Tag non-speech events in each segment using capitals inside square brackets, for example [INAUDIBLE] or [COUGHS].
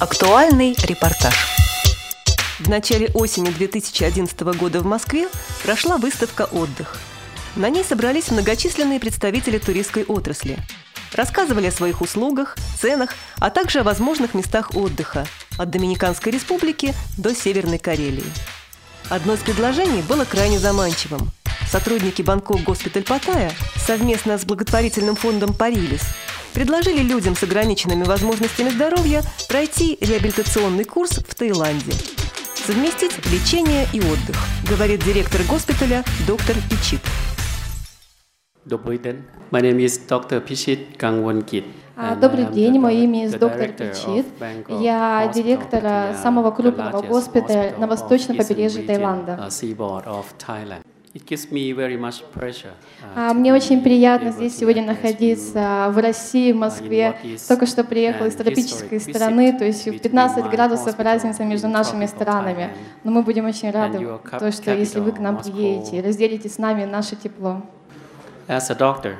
Актуальный репортаж. В начале осени 2011 года в Москве прошла выставка «Отдых». На ней собрались многочисленные представители туристской отрасли. Рассказывали о своих услугах, ценах, а также о возможных местах отдыха от Доминиканской республики до Северной Карелии. Одно из предложений было крайне заманчивым. Сотрудники Бангкок Госпиталь Паттайя совместно с благотворительным фондом «Парилис» предложили людям с ограниченными возможностями здоровья пройти реабилитационный курс в Таиланде. Совместить лечение и отдых, говорит директор госпиталя доктор Пичит. Добрый день. My name is Dr. Pichit Kangwon-kit. А, добрый день, мое имя доктор Пичит. Я директор самого крупного госпиталя на восточном побережье Таиланда. А, мне очень приятно здесь сегодня находиться в России, в Москве. Только что приехал из тропической страны, то есть 15 градусов разница между нашими странами. Но мы будем очень рады, то, что если вы к нам приедете и разделите с нами наше тепло. As a doctor,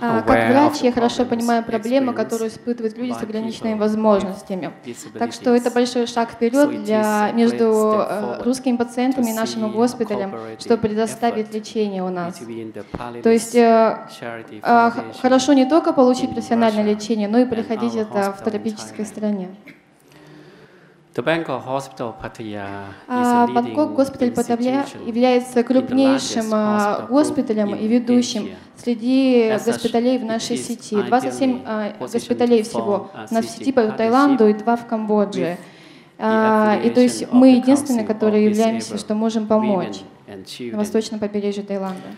а, как врач я хорошо понимаю проблемы, которые испытывают люди с ограниченными возможностями. Так что это большой шаг вперед для, между э, русскими пациентами и нашим госпиталем, чтобы предоставить лечение у нас. То есть э, а, хорошо не только получить профессиональное лечение, но и приходить это в тропической стране. Бангкок госпиталь Паттайя является крупнейшим а, госпиталем и ведущим среди госпиталей в нашей сети. 27 а, госпиталей всего у нас в сети по Таиланду и два в Камбодже. А, и то есть мы единственные, которые являемся, что можем помочь на восточном побережье Таиланда.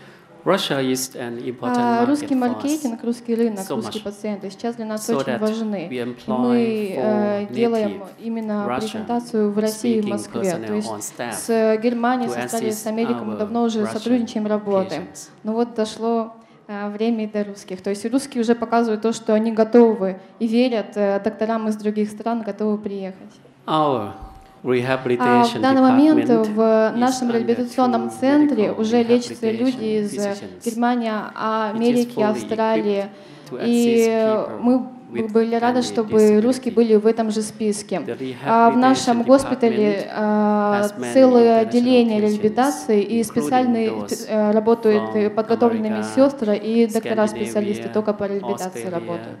А, русский маркетинг, русский рынок, русские пациенты сейчас для нас очень важны. Мы э, делаем именно презентацию в России и Москве. То есть с Германией, с Австралией, с Америкой мы давно уже сотрудничаем, работаем. Но вот дошло э, время и до русских. То есть русские уже показывают то, что они готовы и верят э, докторам из других стран, готовы приехать. Our а в данный момент в нашем реабилитационном центре уже лечатся люди из Германии, Америки, Австралии. И мы были рады, чтобы русские были в этом же списке. А в нашем госпитале а, целое отделение реабилитации и специальные э, работают подготовленные медсестры и доктора-специалисты только по реабилитации работают.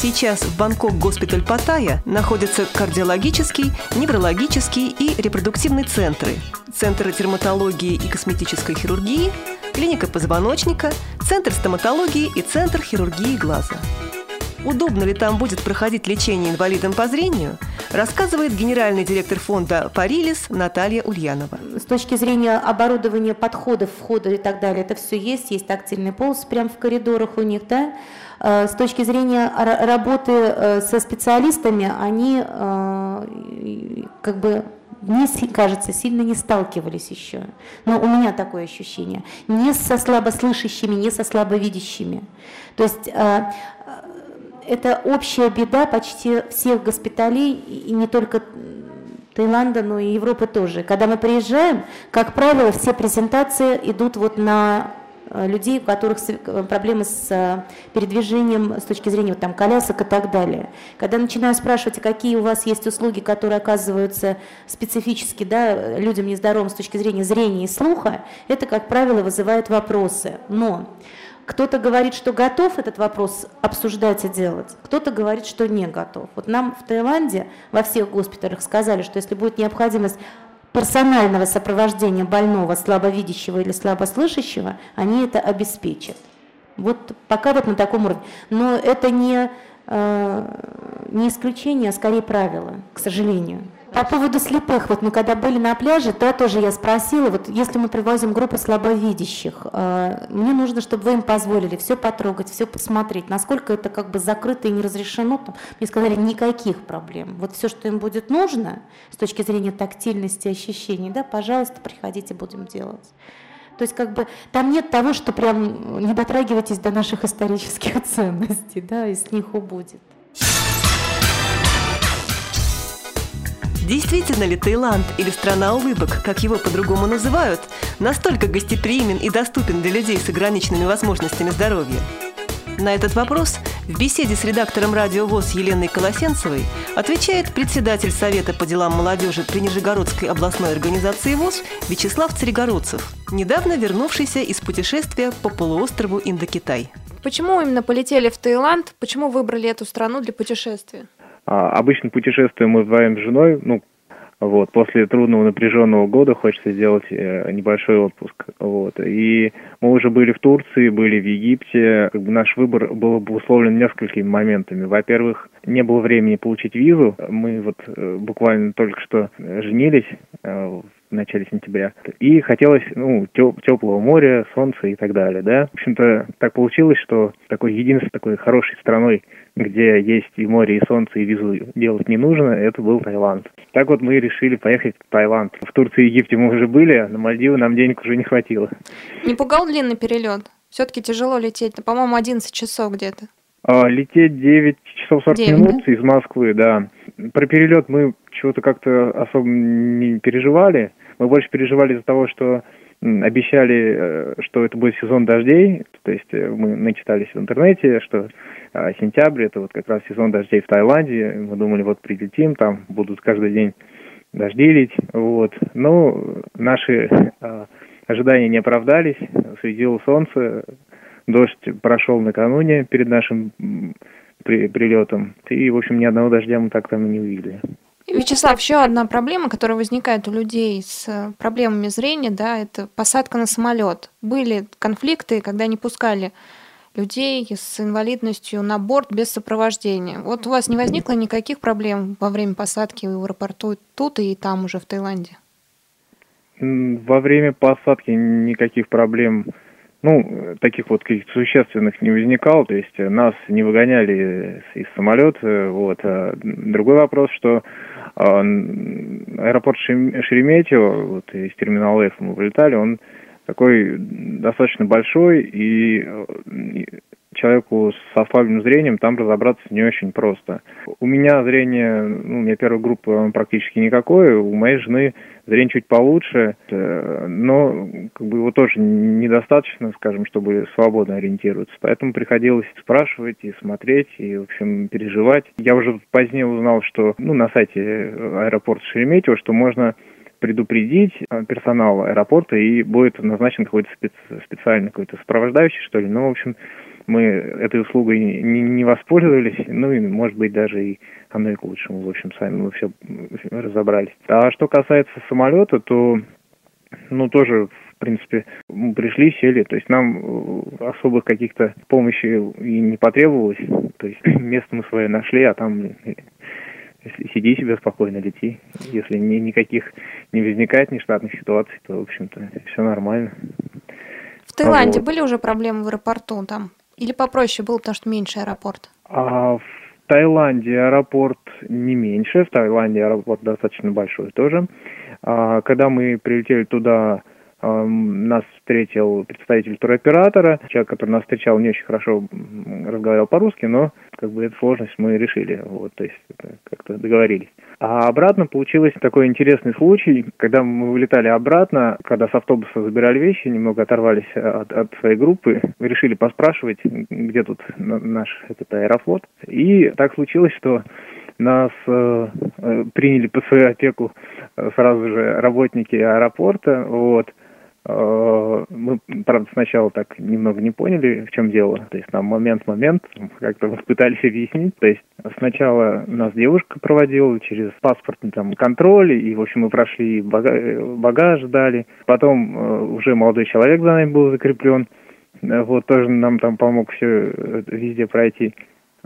Сейчас в Бангкок госпиталь Паттайя находятся кардиологический, неврологический и репродуктивный центры, центр терматологии и косметической хирургии, клиника позвоночника, центр стоматологии и центр хирургии глаза. Удобно ли там будет проходить лечение инвалидам по зрению, рассказывает генеральный директор фонда «Парилис» Наталья Ульянова. С точки зрения оборудования подходов, входа и так далее, это все есть, есть тактильный полос прямо в коридорах у них, да, с точки зрения работы э, со специалистами, они э, как бы мне кажется, сильно не сталкивались еще. Но у меня такое ощущение. Не со слабослышащими, не со слабовидящими. То есть это общая беда почти всех госпиталей, и не только Таиланда, но и Европы тоже. Когда мы приезжаем, как правило, все презентации идут вот на Э, людей, у которых э, проблемы с э, передвижением с точки зрения вот, там, колясок и так далее. Когда начинаю спрашивать, а какие у вас есть услуги, которые оказываются специфически да, людям нездоровым с точки зрения зрения и слуха, это, как правило, вызывает вопросы. Но кто-то говорит, что готов этот вопрос обсуждать и делать, кто-то говорит, что не готов. Вот нам в Таиланде во всех госпиталях сказали, что если будет необходимость персонального сопровождения больного слабовидящего или слабослышащего, они это обеспечат. Вот пока вот на таком уровне. Но это не, э, не исключение, а скорее правило, к сожалению. По поводу слепых, вот мы когда были на пляже, то тоже я спросила, вот если мы привозим группу слабовидящих, э, мне нужно, чтобы вы им позволили все потрогать, все посмотреть, насколько это как бы закрыто и не разрешено. Там, мне сказали, никаких проблем. Вот все, что им будет нужно с точки зрения тактильности, ощущений, да, пожалуйста, приходите, будем делать. То есть как бы там нет того, что прям не дотрагивайтесь до наших исторических [LAUGHS] ценностей, да, и с них убудет. Действительно ли Таиланд или страна улыбок, как его по-другому называют, настолько гостеприимен и доступен для людей с ограниченными возможностями здоровья? На этот вопрос в беседе с редактором радио ВОЗ Еленой Колосенцевой отвечает председатель Совета по делам молодежи при Нижегородской областной организации ВОЗ Вячеслав Царегородцев, недавно вернувшийся из путешествия по полуострову Индокитай. Почему именно полетели в Таиланд? Почему выбрали эту страну для путешествия? А, обычно путешествуем мы вдвоем с женой, ну, вот, после трудного напряженного года хочется сделать э, небольшой отпуск. Вот. И мы уже были в Турции, были в Египте. Как бы наш выбор был обусловлен несколькими моментами. Во-первых, не было времени получить визу. Мы вот э, буквально только что женились э, в начале сентября. И хотелось, ну, теплого моря, солнца и так далее, да. В общем-то, так получилось, что такой единственной такой хорошей страной, где есть и море, и солнце, и визу делать не нужно, это был Таиланд. Так вот мы решили поехать в Таиланд. В Турции и Египте мы уже были, а на Мальдивы нам денег уже не хватило. Не пугал длинный перелет? Все-таки тяжело лететь, по-моему, 11 часов где-то. А, лететь 9 часов 40 9, минут да? из Москвы, да. Про перелет мы чего-то как-то особо не переживали. Мы больше переживали из-за того, что обещали, э, что это будет сезон дождей. То есть э, мы начитались в интернете, что а, сентябрь это вот как раз сезон дождей в Таиланде. Мы думали, вот прилетим, там будут каждый день дожди лить. Вот. Но наши а, ожидания не оправдались. Светило солнце, дождь прошел накануне перед нашим при, прилетом. И, в общем, ни одного дождя мы так там и не увидели. Вячеслав, еще одна проблема, которая возникает у людей с проблемами зрения, да, это посадка на самолет. Были конфликты, когда не пускали людей с инвалидностью на борт без сопровождения. Вот у вас не возникло никаких проблем во время посадки в аэропорту тут и там уже в Таиланде? Во время посадки никаких проблем, ну, таких вот каких-то существенных не возникало, то есть нас не выгоняли из самолета, вот. А другой вопрос, что а, аэропорт Шереметьево, вот из терминала F мы вылетали, он такой достаточно большой, и человеку с ослабленным зрением там разобраться не очень просто. У меня зрение, ну, у меня первая группа практически никакое, у моей жены зрение чуть получше, э, но как бы его тоже недостаточно, скажем, чтобы свободно ориентироваться. Поэтому приходилось спрашивать и смотреть, и, в общем, переживать. Я уже позднее узнал, что, ну, на сайте аэропорта Шереметьево, что можно предупредить э, персонал аэропорта и будет назначен какой-то специ- специальный какой-то сопровождающий, что ли. Ну, в общем, мы этой услугой не, не воспользовались, ну и, может быть, даже и оно и к лучшему. В общем, сами мы все разобрались. А что касается самолета, то, ну, тоже в принципе, пришли, сели, то есть нам э, особых каких-то помощи и не потребовалось, то есть [CLEARS THROAT] место мы свое нашли, а там сиди себе спокойно, лети. Если ни, никаких не возникает нештатных ситуаций, то, в общем-то, все нормально. В Таиланде вот. были уже проблемы в аэропорту там? Или попроще было, потому что меньше аэропорт? А в Таиланде аэропорт не меньше, в Таиланде аэропорт достаточно большой тоже. А, когда мы прилетели туда нас встретил представитель туроператора, человек, который нас встречал, не очень хорошо разговаривал по-русски, но как бы эту сложность мы решили, вот, то есть как-то договорились. А обратно получилось такой интересный случай, когда мы вылетали обратно, когда с автобуса забирали вещи, немного оторвались от, от своей группы, решили поспрашивать, где тут наш этот аэрофлот. И так случилось, что нас э, э приняли под свою опеку э, сразу же работники аэропорта, вот, мы, правда, сначала так немного не поняли, в чем дело. То есть там момент-момент, как-то пытались объяснить. То есть сначала нас девушка проводила через паспортный там контроль, и, в общем, мы прошли багаж, багаж дали. Потом э, уже молодой человек за нами был закреплен. Вот тоже нам там помог все везде пройти.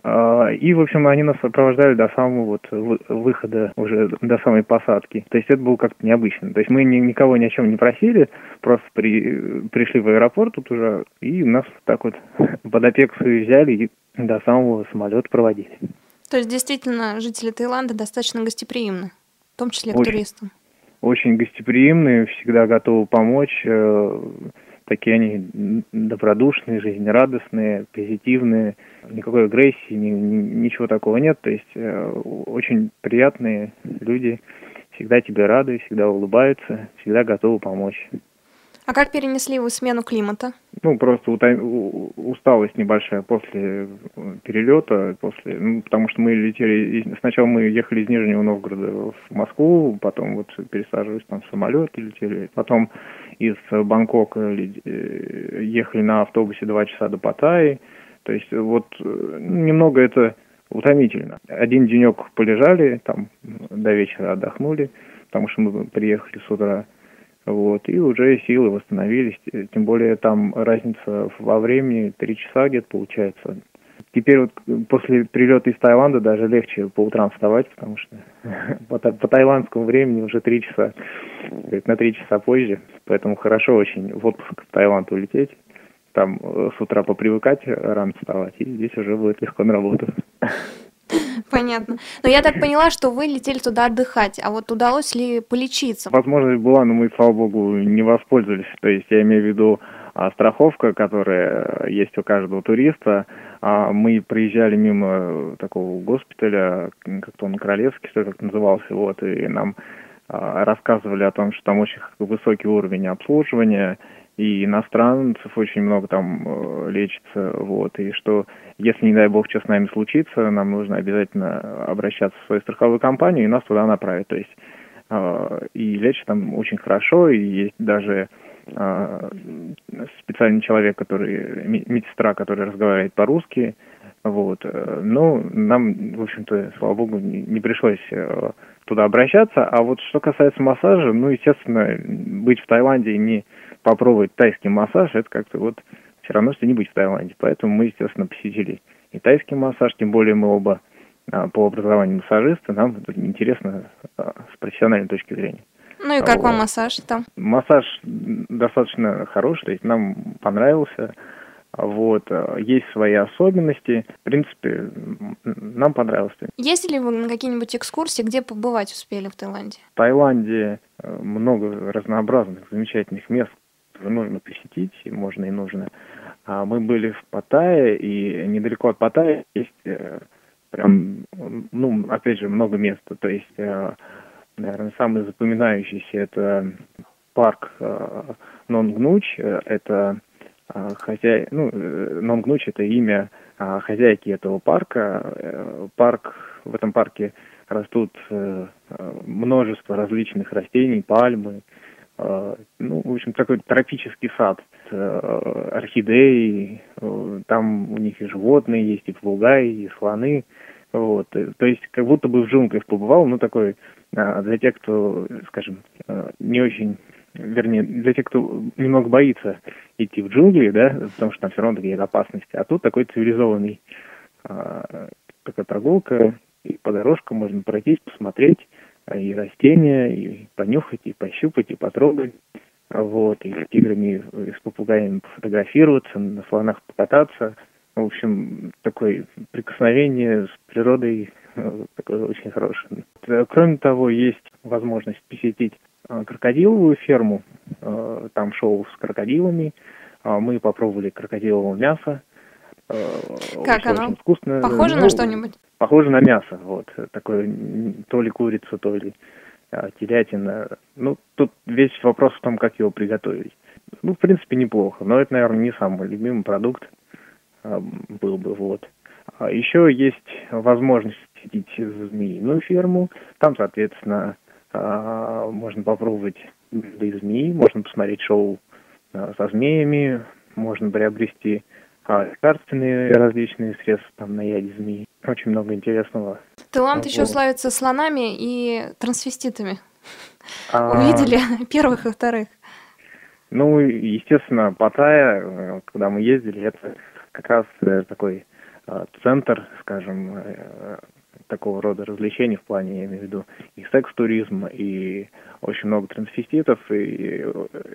А, и, в общем, они нас сопровождали до самого вот выхода, уже до самой посадки. То есть это было как-то необычно. То есть мы ни, никого ни о чем не просили, просто при, пришли в аэропорт тут уже, и нас так вот [LAUGHS] под опеку взяли и до самого самолета проводили. То есть действительно жители Таиланда достаточно гостеприимны, в том числе к очень, туристам? Очень гостеприимны, всегда готовы помочь. Такие они добродушные, жизнерадостные, позитивные, никакой агрессии, ни, ни, ничего такого нет. То есть э, очень приятные люди, всегда тебе рады, всегда улыбаются, всегда готовы помочь. А как перенесли вы смену климата? Ну, просто усталость небольшая после перелета, после, ну, потому что мы летели, сначала мы ехали из Нижнего Новгорода в Москву, потом вот пересаживались там в самолет и летели, потом из Бангкока э, ехали на автобусе два часа до Паттайи, то есть вот э, немного это утомительно. Один денек полежали, там до вечера отдохнули, потому что мы приехали с утра, вот, и уже силы восстановились, тем более там разница во времени, три часа где-то получается. Теперь вот после прилета из Таиланда даже легче по утрам вставать, потому что [LAUGHS] по, по таиландскому времени уже три часа, на три часа позже, поэтому хорошо очень в отпуск в Таиланд улететь там э, с утра попривыкать рано вставать, и здесь уже будет легко на работу. [LAUGHS] Понятно. Но я так поняла, что вы летели туда отдыхать, а вот удалось ли полечиться? Возможность была, но мы, слава богу, не воспользовались. То есть я имею в виду а, страховка, которая есть у каждого туриста. А мы проезжали мимо такого госпиталя, как-то он Королевский, что как назывался, вот, и нам а, рассказывали о том, что там очень высокий уровень обслуживания, и иностранцев очень много там э, лечится, вот, и что если, не дай бог, что с нами случится, нам нужно обязательно обращаться в свою страховую компанию, и нас туда направят, то есть э, и лечат там очень хорошо, и есть даже э, специальный человек, который, медсестра, который разговаривает по-русски, вот, но нам, в общем-то, слава богу, не, пришлось туда обращаться, а вот что касается массажа, ну, естественно, быть в Таиланде и не попробовать тайский массаж, это как-то вот все равно, что не быть в Таиланде. Поэтому мы, естественно, посетили и тайский массаж, тем более мы оба а, по образованию массажисты, нам интересно а, с профессиональной точки зрения. Ну и как вот. вам массаж там? Массаж достаточно хороший, то есть нам понравился. Вот, а, есть свои особенности. В принципе, нам понравилось. Есть ли вы на какие-нибудь экскурсии, где побывать успели в Таиланде? В Таиланде э, много разнообразных, замечательных мест, нужно посетить, можно и нужно. А мы были в Паттайе, и недалеко от Паттайи есть э, прям, ну, опять же, много мест. То есть, э, наверное, самый запоминающийся это парк э, Нонгнуч, это хозяй, ну, Нонгнуч это имя хозяйки этого парка. Парк, в этом парке растут множество различных растений, пальмы, Э, ну, в общем, такой тропический сад э, орхидеи, э, там у них и животные есть, и попугаи, и слоны, вот, то есть как будто бы в джунглях побывал, ну, такой, для тех, кто, скажем, не очень, вернее, для тех, кто немного боится идти в джунгли, да, потому что там все равно такие опасности, а тут такой цивилизованный, такая прогулка, и по дорожкам можно пройтись, посмотреть, и растения, и понюхать, и пощупать, и потрогать. Вот, и с тиграми, и с попугаями фотографироваться, на слонах покататься. В общем, такое прикосновение с природой э, такое очень хорошее. Кроме того, есть возможность посетить э, крокодиловую ферму. Э, там шоу с крокодилами. Мы попробовали крокодилового мяса. Как очень, оно? Очень вкусно. Похоже ну, на что-нибудь? похоже на мясо, вот, такое то ли курица, то ли а, телятина. Ну, тут весь вопрос в том, как его приготовить. Ну, в принципе, неплохо, но это, наверное, не самый любимый продукт был бы, вот. А еще есть возможность посетить змеиную ферму. Там, соответственно, а, можно попробовать блюда змеи, можно посмотреть шоу а, со змеями, можно приобрести а, лекарственные различные средства там на яде змеи. Очень много интересного. Таиланд еще славится слонами и трансвеститами. А... Увидели [LAUGHS] первых и вторых. Ну, естественно, Паттайя, э, когда мы ездили, это как раз э, такой э, центр, скажем, такого рода развлечений в плане, я имею в виду, и секс-туризм, и очень много трансвеститов, и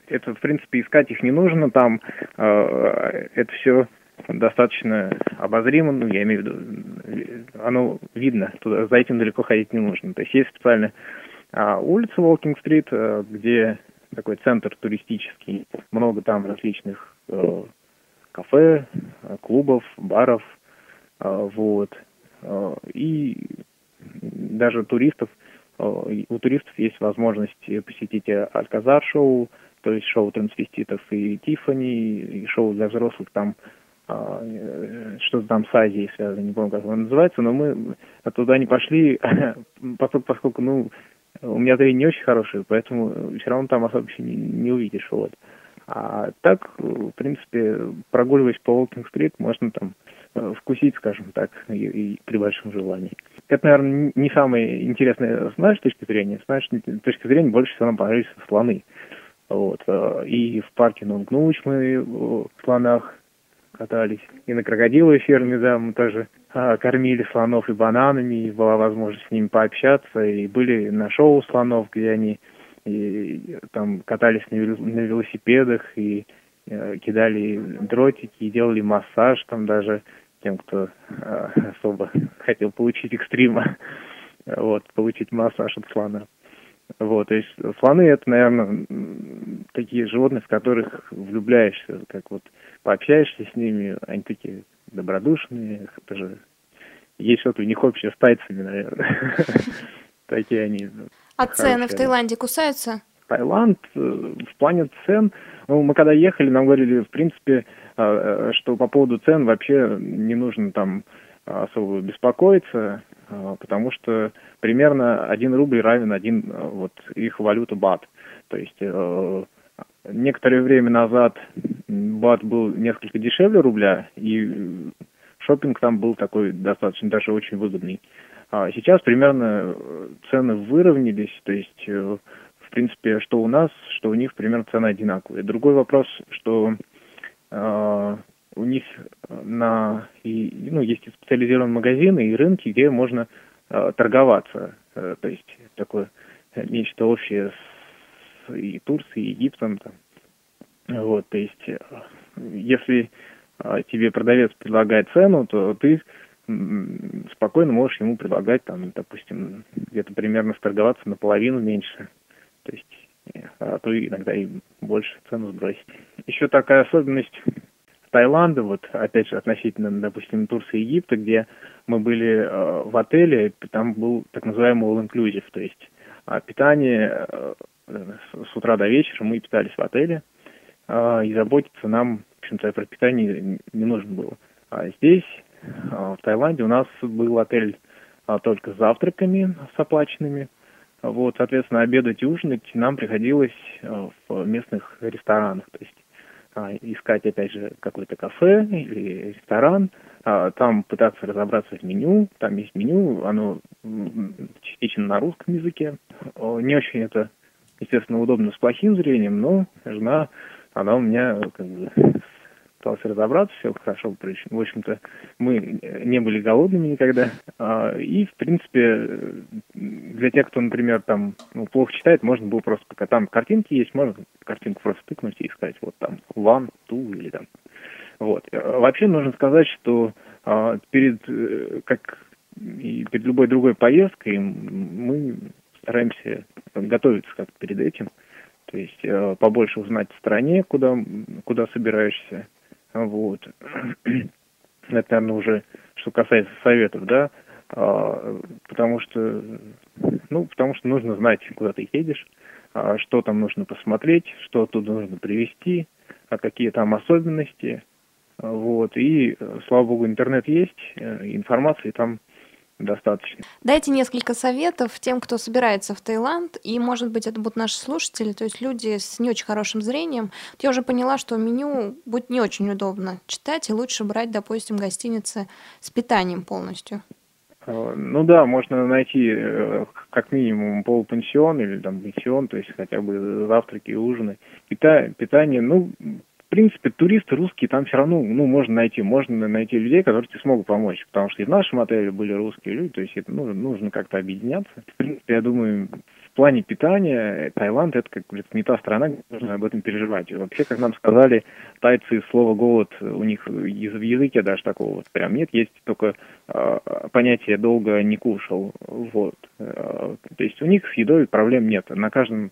это, в принципе, искать их не нужно, там это все достаточно обозримо, ну, я имею в виду, оно видно, туда, за этим далеко ходить не нужно. То есть есть специально а, улица Волкинг-стрит, а, где такой центр туристический, много там различных а, кафе, клубов, баров, а, вот, а, и даже туристов, а, у туристов есть возможность посетить Альказар-шоу, то есть шоу трансвеститов и Тиффани, и шоу для взрослых там э, что-то там с Азией связано, не помню, как оно называется, но мы туда не пошли, [LAUGHS] поскольку, поскольку ну, у меня зрение не очень хорошее, поэтому все равно там особо не, не увидишь, вот. А так, в принципе, прогуливаясь по Уолкинг-стрит, можно там э, вкусить, скажем так, и, и при большом желании. Это, наверное, не самое интересное с нашей точки зрения. С нашей точки зрения больше всего нам понравились слоны. Вот. Э, и в парке Нунгнуч мы в слонах катались. И на крокодиловой ферме, да, мы тоже а, кормили слонов и бананами, и была возможность с ними пообщаться. И были на шоу слонов, где они и, там катались на, велосипедах и э, кидали дротики и делали массаж там даже тем, кто э, особо хотел получить экстрима, [LAUGHS] вот, получить массаж от слона. Вот, то есть слоны это, наверное, такие животные, в которых влюбляешься, как вот пообщаешься с ними, они такие добродушные, это же есть что-то у них общее с тайцами, наверное. [LAUGHS] Такие они. А цены в Таиланде кусаются? Таиланд э, в плане цен, ну, мы когда ехали, нам говорили, в принципе, э, э, что по поводу цен вообще не нужно там особо беспокоиться, потому что примерно 1 рубль равен один вот их валюта бат. То есть некоторое время назад бат был несколько дешевле рубля, и шопинг там был такой достаточно даже очень выгодный. А сейчас примерно цены выровнялись, то есть в принципе, что у нас, что у них примерно цены одинаковые. Другой вопрос, что э, у них на и, ну, есть специализированные магазины и рынки, где можно э, торговаться. Э, то есть такое нечто общее с и Турцией, и Египтом. Там. Вот, то есть э, если э, тебе продавец предлагает цену, то ты спокойно можешь ему предлагать, там, допустим, где-то примерно сторговаться наполовину меньше. То есть, а то иногда и больше цену сбросить. Еще такая особенность Таиланда, вот опять же относительно, допустим, Турции и Египта, где мы были э, в отеле, там был так называемый all-inclusive, то есть э, питание э, с утра до вечера мы питались в отеле, э, и заботиться нам, в общем-то, про питание не нужно было. А здесь, э, в Таиланде, у нас был отель э, только с завтраками, с оплаченными, вот, соответственно, обедать и ужинать нам приходилось э, в местных ресторанах. То есть а, искать, опять же, какое-то кафе или ресторан, а, там пытаться разобраться в меню. Там есть меню, оно частично на русском языке. Не очень это, естественно, удобно с плохим зрением, но жена, она у меня как бы пытался разобраться, все хорошо. В общем-то, мы не были голодными никогда. А, и, в принципе, для тех, кто, например, там ну, плохо читает, можно было просто, пока там картинки есть, можно картинку просто тыкнуть и сказать, вот там, one, two или там. Вот. Вообще нужно сказать, что а, перед, э, как и перед любой другой поездкой мы стараемся готовиться как перед этим. То есть э, побольше узнать в стране, куда, куда собираешься, вот. [CLEARS THROAT] Это, наверное, уже что касается советов, да, а, потому что, ну, потому что нужно знать, куда ты едешь, а, что там нужно посмотреть, что оттуда нужно привезти, а какие там особенности, вот, и, слава богу, интернет есть, э, информации там достаточно. Дайте несколько советов тем, кто собирается в Таиланд, и, может быть, это будут наши слушатели, то есть люди с не очень хорошим зрением. Я уже поняла, что меню будет не очень удобно читать, и лучше брать, допустим, гостиницы с питанием полностью. А, ну да, можно найти э, как минимум полупансион или там пансион, то есть хотя бы завтраки и ужины. Пита питание, ну, в принципе, туристы русские там все равно, ну, можно найти, можно найти людей, которые тебе смогут помочь, потому что и в нашем отеле были русские люди, то есть это ну, нужно как-то объединяться. В принципе, я думаю, в плане питания Таиланд это как говорится, не та страна, где нужно об этом переживать. И вообще, как нам сказали, тайцы слово голод у них в языке даже такого вот прям нет, есть только э, понятие долго не кушал. Вот. Э, то есть у них с едой проблем нет. На каждом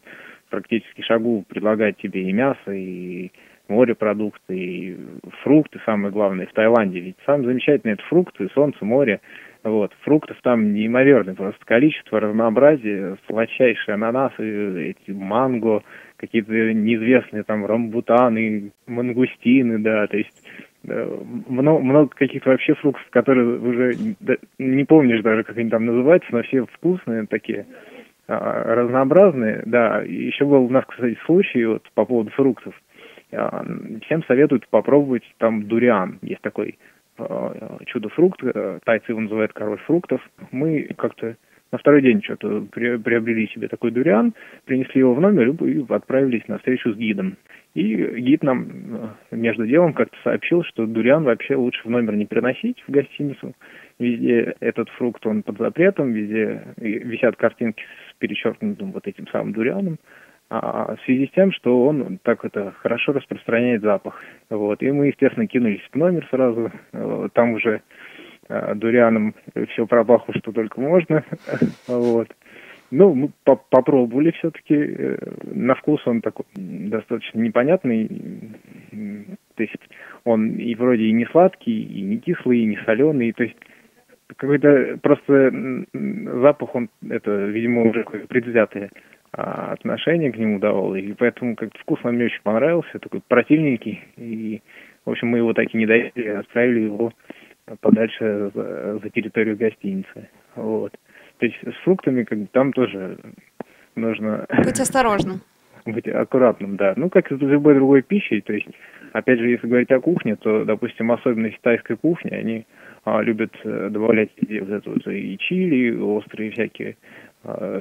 практически шагу предлагают тебе и мясо, и морепродукты, и фрукты, самое главное, в Таиланде. Ведь самое замечательное это фрукты, солнце, море. Вот, фруктов там неимоверное просто количество, разнообразие, сладчайшие ананасы, эти манго, какие-то неизвестные там рамбутаны, мангустины, да, то есть много, много каких-то вообще фруктов, которые уже не помнишь даже, как они там называются, но все вкусные такие, а, разнообразные. Да, еще был у нас, кстати, случай вот по поводу фруктов. А, всем советуют попробовать там дуриан. Есть такой а, чудо-фрукт, э, тайцы его называют король фруктов. Мы как-то на второй день что-то приобрели себе такой дуриан, принесли его в номер и отправились на встречу с гидом. И гид нам э, между делом как-то сообщил, что дуриан вообще лучше в номер не приносить в гостиницу. Везде этот фрукт, он под запретом, везде висят картинки с перечеркнутым вот этим самым дурианом. А в связи с тем, что он так это хорошо распространяет запах. Вот. И мы, естественно, кинулись в номер сразу. Там уже э, дурианом все пропахло, что только можно. [LAUGHS] Вот. Ну, мы по попробовали все-таки. Э, на вкус он такой достаточно непонятный. То есть он и вроде и не сладкий, и не кислый, и не соленый. То есть какой-то просто запах, он, это, видимо, уже а, отношение к нему давал. И поэтому как-то вкус нам не очень понравился, такой противненький. И, в общем, мы его так и не доели, отправили его подальше за, за территорию гостиницы. Вот. То есть с фруктами как бы там тоже нужно... Быть осторожным. [LAUGHS] Быть аккуратным, да. Ну, как и с любой другой пищей, то есть, опять же, если говорить о кухне, то, допустим, особенность тайской кухни, они а, любят добавлять вот это вот и чили, острые всякие а,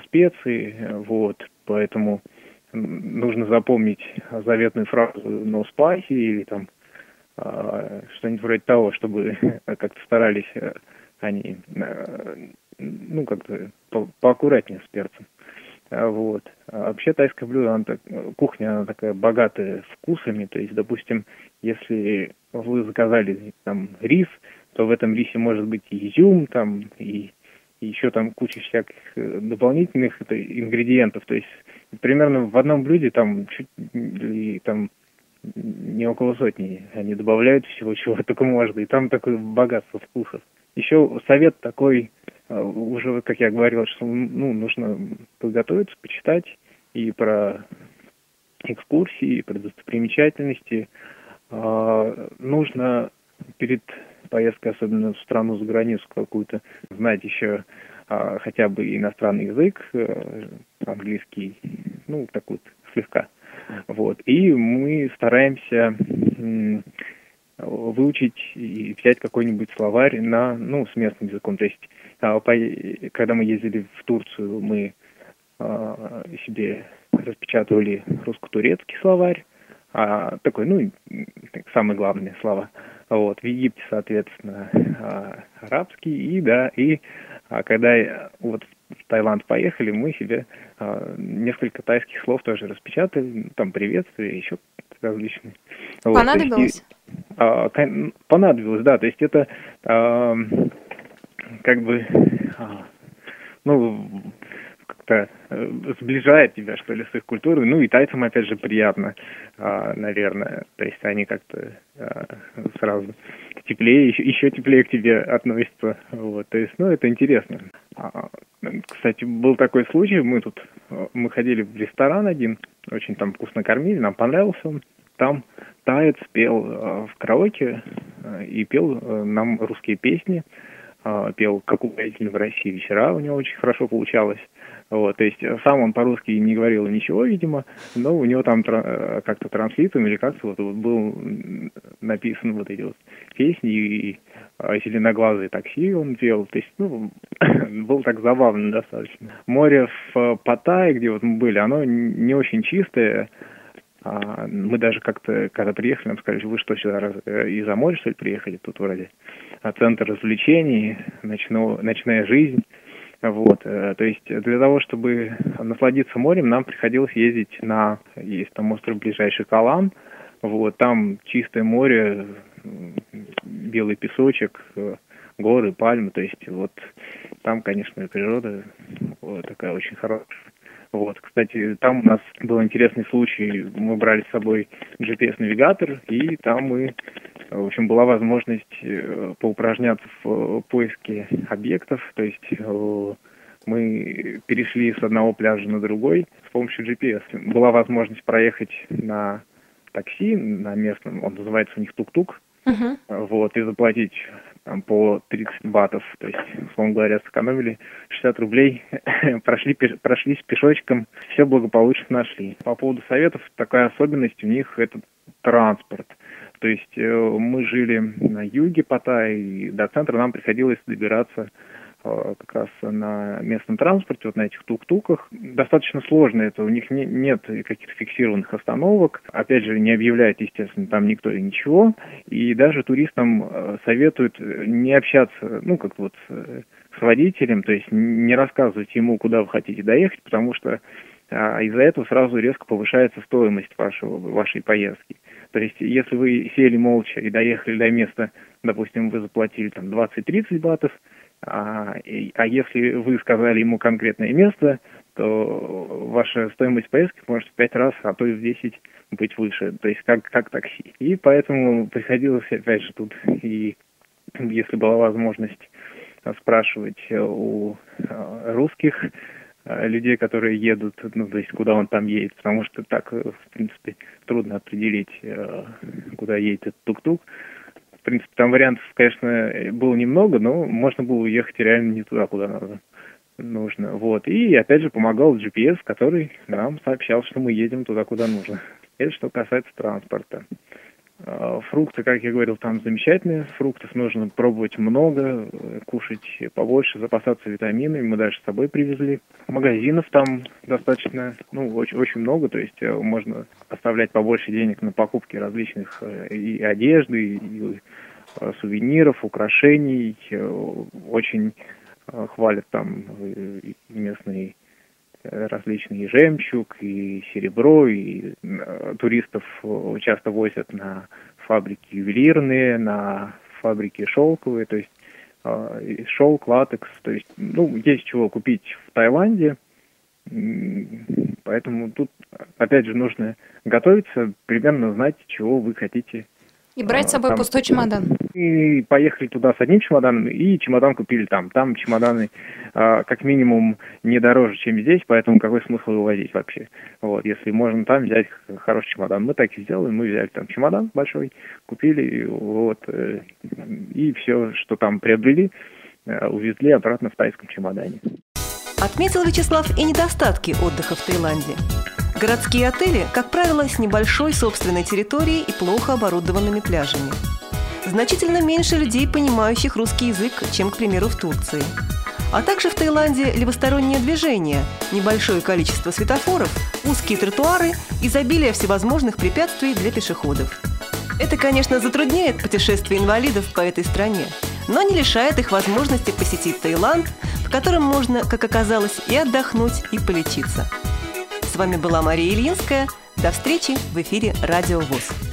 специи, вот, поэтому нужно запомнить заветную фразу «no spicy» или там а, что-нибудь вроде того, чтобы [LAUGHS] как-то старались э, они э, ну, как-то по поаккуратнее с перцем. А, вот. А вообще тайское блюдо, она так, кухня, она такая богатая вкусами. То есть, допустим, если вы заказали там рис, то в этом рисе может быть и изюм, там, и, еще там куча всяких э, дополнительных это, ингредиентов. То есть, примерно в одном блюде там чуть ли там не около сотни они добавляют всего, чего только можно. И там такое богатство вкусов. Еще совет такой а, уже, как я говорил, что ну, нужно подготовиться, почитать и про экскурсии, и про достопримечательности. А, нужно перед поездкой, особенно в страну за границу какую-то, знать еще а, хотя бы иностранный язык, э, английский, ну, такой слегка. Вот. И мы стараемся выучить и взять какой-нибудь словарь на, ну, с местным языком. То есть, а, по, когда мы ездили в Турцию, мы а, себе распечатывали русско-турецкий словарь, а, такой, ну, самые главные слова. Вот, в Египте, соответственно, а, арабский, и, да, и а, когда вот в Таиланд поехали, мы себе а, несколько тайских слов тоже распечатали, там приветствие, еще различные. Понадобилось? Вот, а, понадобилось, да. То есть это как бы, ну, как-то э, сближает тебя, что ли, с их культурой. Ну и тайцам, опять же, приятно, а, наверное. То есть они как-то а, сразу теплее, еще, теплее к тебе относятся. Вот, то есть, ну, это интересно. А, кстати, был такой случай, мы тут, мы ходили в ресторан один, очень там вкусно кормили, нам понравился он. Там Таец пел э, в караоке э, и пел э, нам русские песни, пел как управитель в России вечера, у него очень хорошо получалось. Вот, то есть сам он по-русски не говорил ничего, видимо, но у него там как-то транслитом или как-то вот, вот был написан вот эти вот песни и «Зеленоглазый такси» он пел. То есть, ну, [COUGHS] был так забавно достаточно. Море в Паттайе, где вот мы были, оно не очень чистое, а, мы даже как-то, когда приехали, нам сказали, вы что, сюда э, из-за моря, что ли, приехали? Тут вроде а, центр развлечений, ночно, ночная жизнь. Вот, э, то есть для того, чтобы насладиться морем, нам приходилось ездить на, есть там остров ближайший Калан, вот, там чистое море, белый песочек, э, горы, пальмы, то есть вот там, конечно, природа вот, такая очень хорошая. Вот, кстати, там у нас был интересный случай. Мы брали с собой GPS-навигатор, и там мы, в общем, была возможность э, поупражняться в поиске объектов. То есть э, мы перешли с одного пляжа на другой с помощью GPS. Была возможность проехать на такси, на местном, он называется у них тук-тук, uh-huh. вот, и заплатить там, по 30 батов, то есть, условно говоря, сэкономили 60 рублей, [LAUGHS] прошли, прошлись пешочком, все благополучно нашли. По поводу советов, такая особенность у них это транспорт. То есть э, мы жили на юге Паттайи, и до центра нам приходилось добираться как раз на местном транспорте, вот на этих тук-туках. Достаточно сложно это, у них не, нет каких-то фиксированных остановок. Опять же, не объявляет, естественно, там никто и ничего. И даже туристам э, советуют не общаться, ну, как вот с водителем, то есть не рассказывать ему, куда вы хотите доехать, потому что а из-за этого сразу резко повышается стоимость вашего, вашей поездки. То есть, если вы сели молча и доехали до места, допустим, вы заплатили там 20-30 батов, а, и, а если вы сказали ему конкретное место, то ваша стоимость поездки может в 5 раз, а то и в 10 быть выше, то есть как, как такси. И поэтому приходилось, опять же, тут и если была возможность спрашивать у а, русских а, людей, которые едут, ну, то есть куда он там едет, потому что так, в принципе, трудно определить, а, куда едет этот тук-тук принципе, там вариантов, конечно, было немного, но можно было уехать реально не туда, куда надо нужно. Вот. И опять же помогал GPS, который нам сообщал, что мы едем туда, куда нужно. Это что касается транспорта. А, фрукты, как я говорил, там замечательные. Фруктов нужно пробовать много, кушать побольше, запасаться витаминами. Мы даже с собой привезли. Магазинов там достаточно, ну, очень, очень много. То есть э, можно оставлять побольше денег на покупки различных э, и одежды, и э, сувениров, украшений. Очень хвалят там местные различные жемчуг, и серебро, и э, туристов часто возят на фабрики ювелирные, на фабрики шелковые, то есть э, шелк, латекс, то есть, ну, есть чего купить в Таиланде, поэтому тут, опять же, нужно готовиться, примерно знать, чего вы хотите и брать с собой там, пустой чемодан. И поехали туда с одним чемоданом, и чемодан купили там. Там чемоданы а, как минимум не дороже, чем здесь, поэтому какой смысл его возить вообще? Вот, если можно там взять хороший чемодан. Мы так и сделали, мы взяли там чемодан большой, купили, вот, э, и все, что там приобрели, э, увезли обратно в тайском чемодане. Отметил Вячеслав и недостатки отдыха в Таиланде. Городские отели, как правило, с небольшой собственной территорией и плохо оборудованными пляжами. Значительно меньше людей, понимающих русский язык, чем, к примеру, в Турции. А также в Таиланде левостороннее движение, небольшое количество светофоров, узкие тротуары, изобилие всевозможных препятствий для пешеходов. Это, конечно, затрудняет путешествие инвалидов по этой стране, но не лишает их возможности посетить Таиланд, в котором можно, как оказалось, и отдохнуть, и полечиться. С вами была Мария Ильинская. До встречи в эфире «Радио ВОЗ».